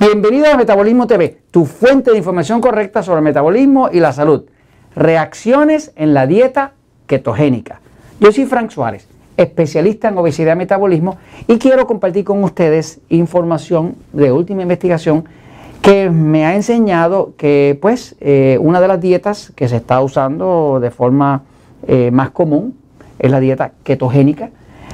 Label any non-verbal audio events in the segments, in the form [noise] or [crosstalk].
Bienvenido a Metabolismo TV, tu fuente de información correcta sobre el metabolismo y la salud. Reacciones en la dieta ketogénica. Yo soy Frank Suárez, especialista en obesidad y metabolismo, y quiero compartir con ustedes información de última investigación que me ha enseñado que pues eh, una de las dietas que se está usando de forma eh, más común es la dieta ketogénica,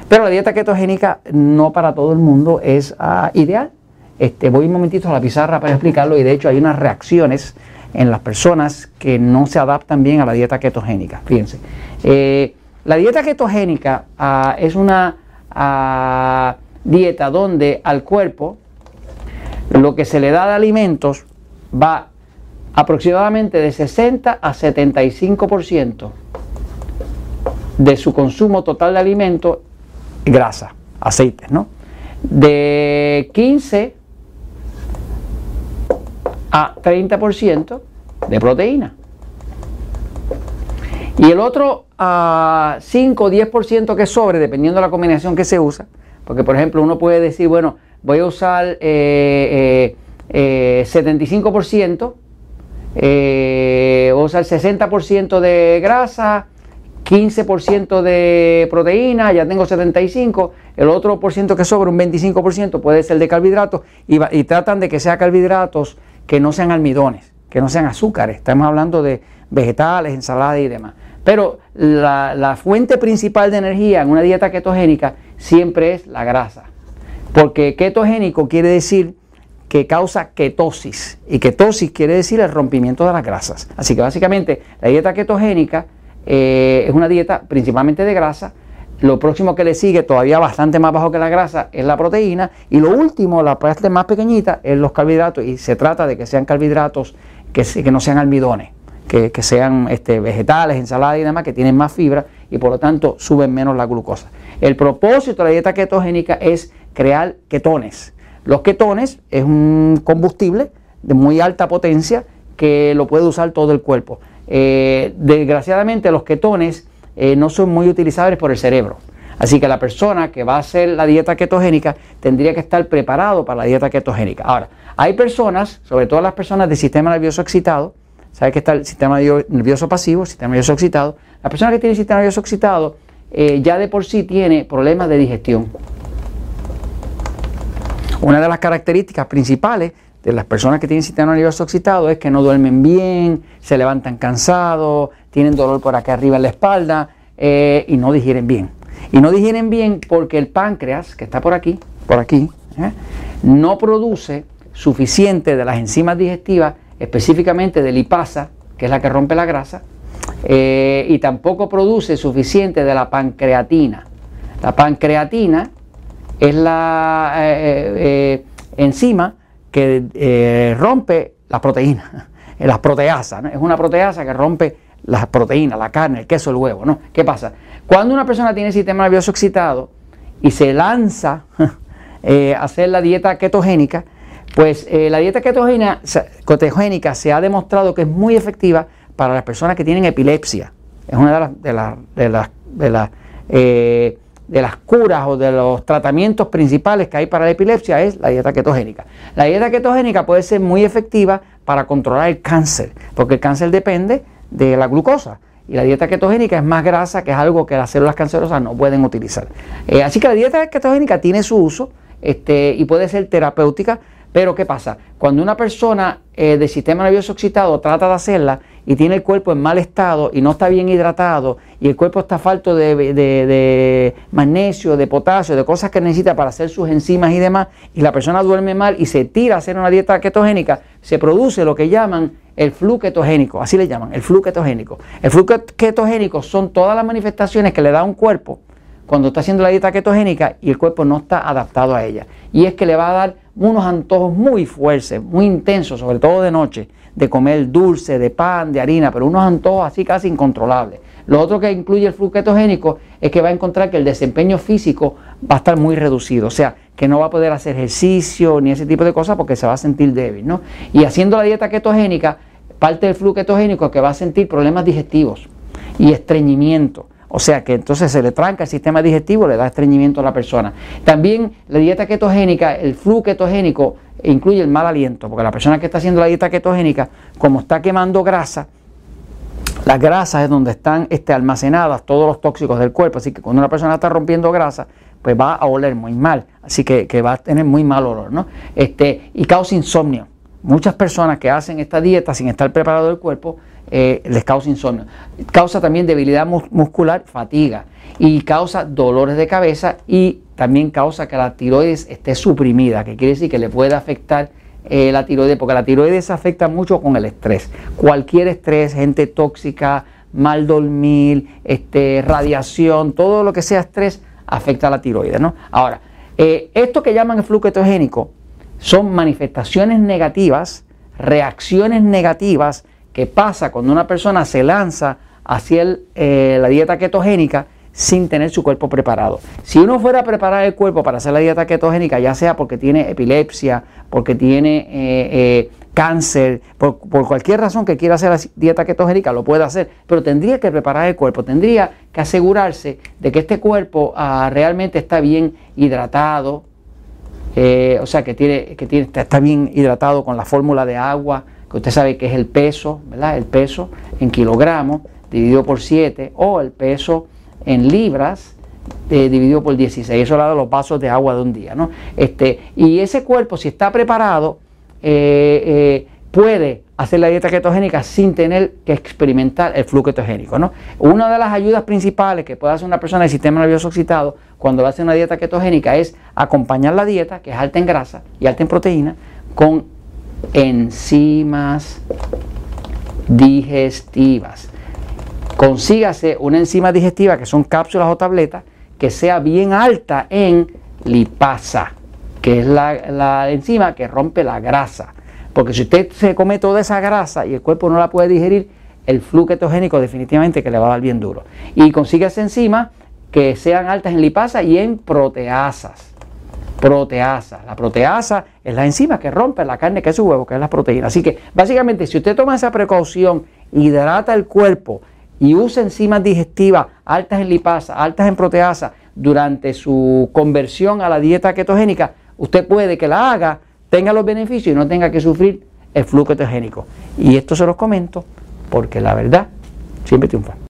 pero la dieta ketogénica no para todo el mundo es ah, ideal este, voy un momentito a la pizarra para explicarlo y de hecho hay unas reacciones en las personas que no se adaptan bien a la dieta ketogénica. Fíjense, eh, la dieta ketogénica ah, es una ah, dieta donde al cuerpo lo que se le da de alimentos va aproximadamente de 60 a 75% de su consumo total de alimentos, grasa, aceites, ¿no? De 15 a 30% de proteína. Y el otro a 5 o 10% que sobre, dependiendo de la combinación que se usa, porque por ejemplo uno puede decir, bueno, voy a usar eh, eh, 75%, eh, voy a usar 60% de grasa, 15% de proteína, ya tengo 75%, el otro por ciento que sobra, un 25%, puede ser de carbohidratos, y tratan de que sea carbohidratos que no sean almidones, que no sean azúcares. Estamos hablando de vegetales, ensaladas y demás. Pero la, fuente principal de energía en una dieta ketogénica siempre es la grasa. Porque ketogénico quiere decir que causa ketosis. Y ketosis quiere decir el rompimiento de las grasas. Así que básicamente la dieta ketogénica eh, es una dieta principalmente de grasa lo próximo que le sigue, todavía bastante más bajo que la grasa, es la proteína. Y lo último, la parte más pequeñita, es los carbohidratos. Y se trata de que sean carbohidratos que, que no sean almidones, que, sean este, vegetales, ensaladas y demás, que tienen más fibra y por lo tanto suben menos la glucosa. El propósito de la dieta ketogénica es crear ketones. Los ketones es un combustible de muy alta potencia que lo puede usar todo el cuerpo. Eh, desgraciadamente los ketones eh, no son muy utilizables por el cerebro. Así que la persona que va a hacer la dieta ketogénica tendría que estar preparado para la dieta ketogénica. Ahora, hay personas, sobre todo las personas del sistema nervioso excitado, ¿sabe que está el sistema nervioso pasivo, sistema nervioso excitado? La persona que tiene sistema nervioso excitado eh, ya de por sí tiene problemas de digestión. Una de las características principales de las personas que tienen sistema nervioso excitado es que no duermen bien, se levantan cansados, tienen dolor por acá arriba en la espalda eh, y no digieren bien. Y no digieren bien porque el páncreas, que está por aquí, por aquí, ¿eh? no produce suficiente de las enzimas digestivas, específicamente de lipasa, que es la que rompe la grasa, eh, y tampoco produce suficiente de la pancreatina. La pancreatina es la enzima que rompe las proteínas, [laughs] las proteasas. Es una proteasa que rompe las proteínas, la carne, el queso, el huevo. ¿no? ¿Qué pasa? Cuando una persona tiene el sistema nervioso excitado y se lanza [laughs] eh, a hacer la dieta ketogénica, pues eh, la dieta ketogénica, se ha demostrado que es muy efectiva para las personas que tienen epilepsia. Es una de las, de las, de las, de las de las curas o de los tratamientos principales que hay para la epilepsia es la dieta ketogénica. La dieta ketogénica puede ser muy efectiva para controlar el cáncer, porque el cáncer depende de la glucosa. Y la dieta ketogénica es más grasa, que es algo que las células cancerosas no pueden utilizar. Eh, así que la dieta ketogénica tiene su uso este, y puede ser terapéutica, pero ¿qué pasa? Cuando una persona eh, de sistema nervioso excitado trata de hacerla, y tiene el cuerpo en mal estado y no está bien hidratado y el cuerpo está falto de, magnesio, de potasio, de cosas que necesita para hacer sus enzimas y demás, y la persona duerme mal y se tira a hacer una dieta ketogénica, se produce lo que llaman el flu ketogénico, así le llaman, el flu ketogénico. El flu ketogénico son todas las manifestaciones que le da un cuerpo cuando está haciendo la dieta ketogénica y el cuerpo no está adaptado a ella. Y es que le va a dar unos antojos muy fuertes, muy intensos, sobre todo de noche de comer dulce, de pan, de harina, pero unos antojos así casi incontrolables. Lo otro que incluye el flujo ketogénico es que va a encontrar que el desempeño físico va a estar muy reducido, o sea, que no va a poder hacer ejercicio ni ese tipo de cosas porque se va a sentir débil, ¿no? Y haciendo la dieta ketogénica, parte del flujo ketogénico que va a sentir problemas digestivos y estreñimiento O sea que entonces se le tranca el sistema digestivo, le da estreñimiento a la persona. También la dieta ketogénica, el flujo ketogénico incluye el mal aliento, porque la persona que está haciendo la dieta ketogénica, como está quemando grasa, las grasas es donde están este, almacenadas todos los tóxicos del cuerpo, así que cuando una persona está rompiendo grasa, pues va a oler muy mal, así que, va a tener muy mal olor, ¿no? Este, y causa insomnio. Muchas personas que hacen esta dieta sin estar preparado el cuerpo, eh, les causa insomnio. Causa también debilidad muscular, fatiga y causa dolores de cabeza y también causa que la tiroides esté suprimida, que quiere decir que le puede afectar eh, la tiroides, porque la tiroides afecta mucho con el estrés. Cualquier estrés, gente tóxica, mal dormir, este, radiación, todo lo que sea estrés afecta a la tiroides. ¿no? Ahora, eh, esto que llaman el flujo ketogénico son manifestaciones negativas, reacciones negativas que pasa cuando una persona se lanza hacia eh, la dieta ketogénica sin tener su cuerpo preparado. Si uno fuera a preparar el cuerpo para hacer la dieta ketogénica, ya sea porque tiene epilepsia, porque tiene eh, eh, cáncer, por, cualquier razón que quiera hacer la dieta ketogénica, lo puede hacer, pero tendría que preparar el cuerpo, tendría que asegurarse de que este cuerpo ah, realmente está bien hidratado, o sea, que, tiene, que tiene, está bien hidratado con la fórmula de agua, usted sabe que es el peso, ¿verdad? El peso en kilogramos dividido por 7 o el peso en libras eh, dividido por 16. Eso da los vasos de agua de un día, ¿no? Este, y ese cuerpo, si está preparado, eh, eh, puede hacer la dieta ketogénica sin tener que experimentar el flujo ketogénico. ¿no? Una de las ayudas principales que puede hacer una persona del sistema nervioso excitado cuando hace una dieta ketogénica es acompañar la dieta, que es alta en grasa y alta en proteína, con enzimas digestivas. Consígase una enzima digestiva que son cápsulas o tabletas que sea bien alta en lipasa, que es la, enzima que rompe la grasa. Porque si usted se come toda esa grasa y el cuerpo no la puede digerir, el flujo ketogénico definitivamente que le va a dar bien duro. Y consígase enzimas que sean altas en lipasa y en proteasas proteasa. La proteasa es la enzima que rompe la carne, que es su huevo, que es la proteína. Así que básicamente si usted toma esa precaución, hidrata el cuerpo y usa enzimas digestivas altas en lipasa, altas en proteasa durante su conversión a la dieta ketogénica, usted puede que la haga, tenga los beneficios y no tenga que sufrir el flujo ketogénico. Y esto se los comento porque la verdad siempre triunfa.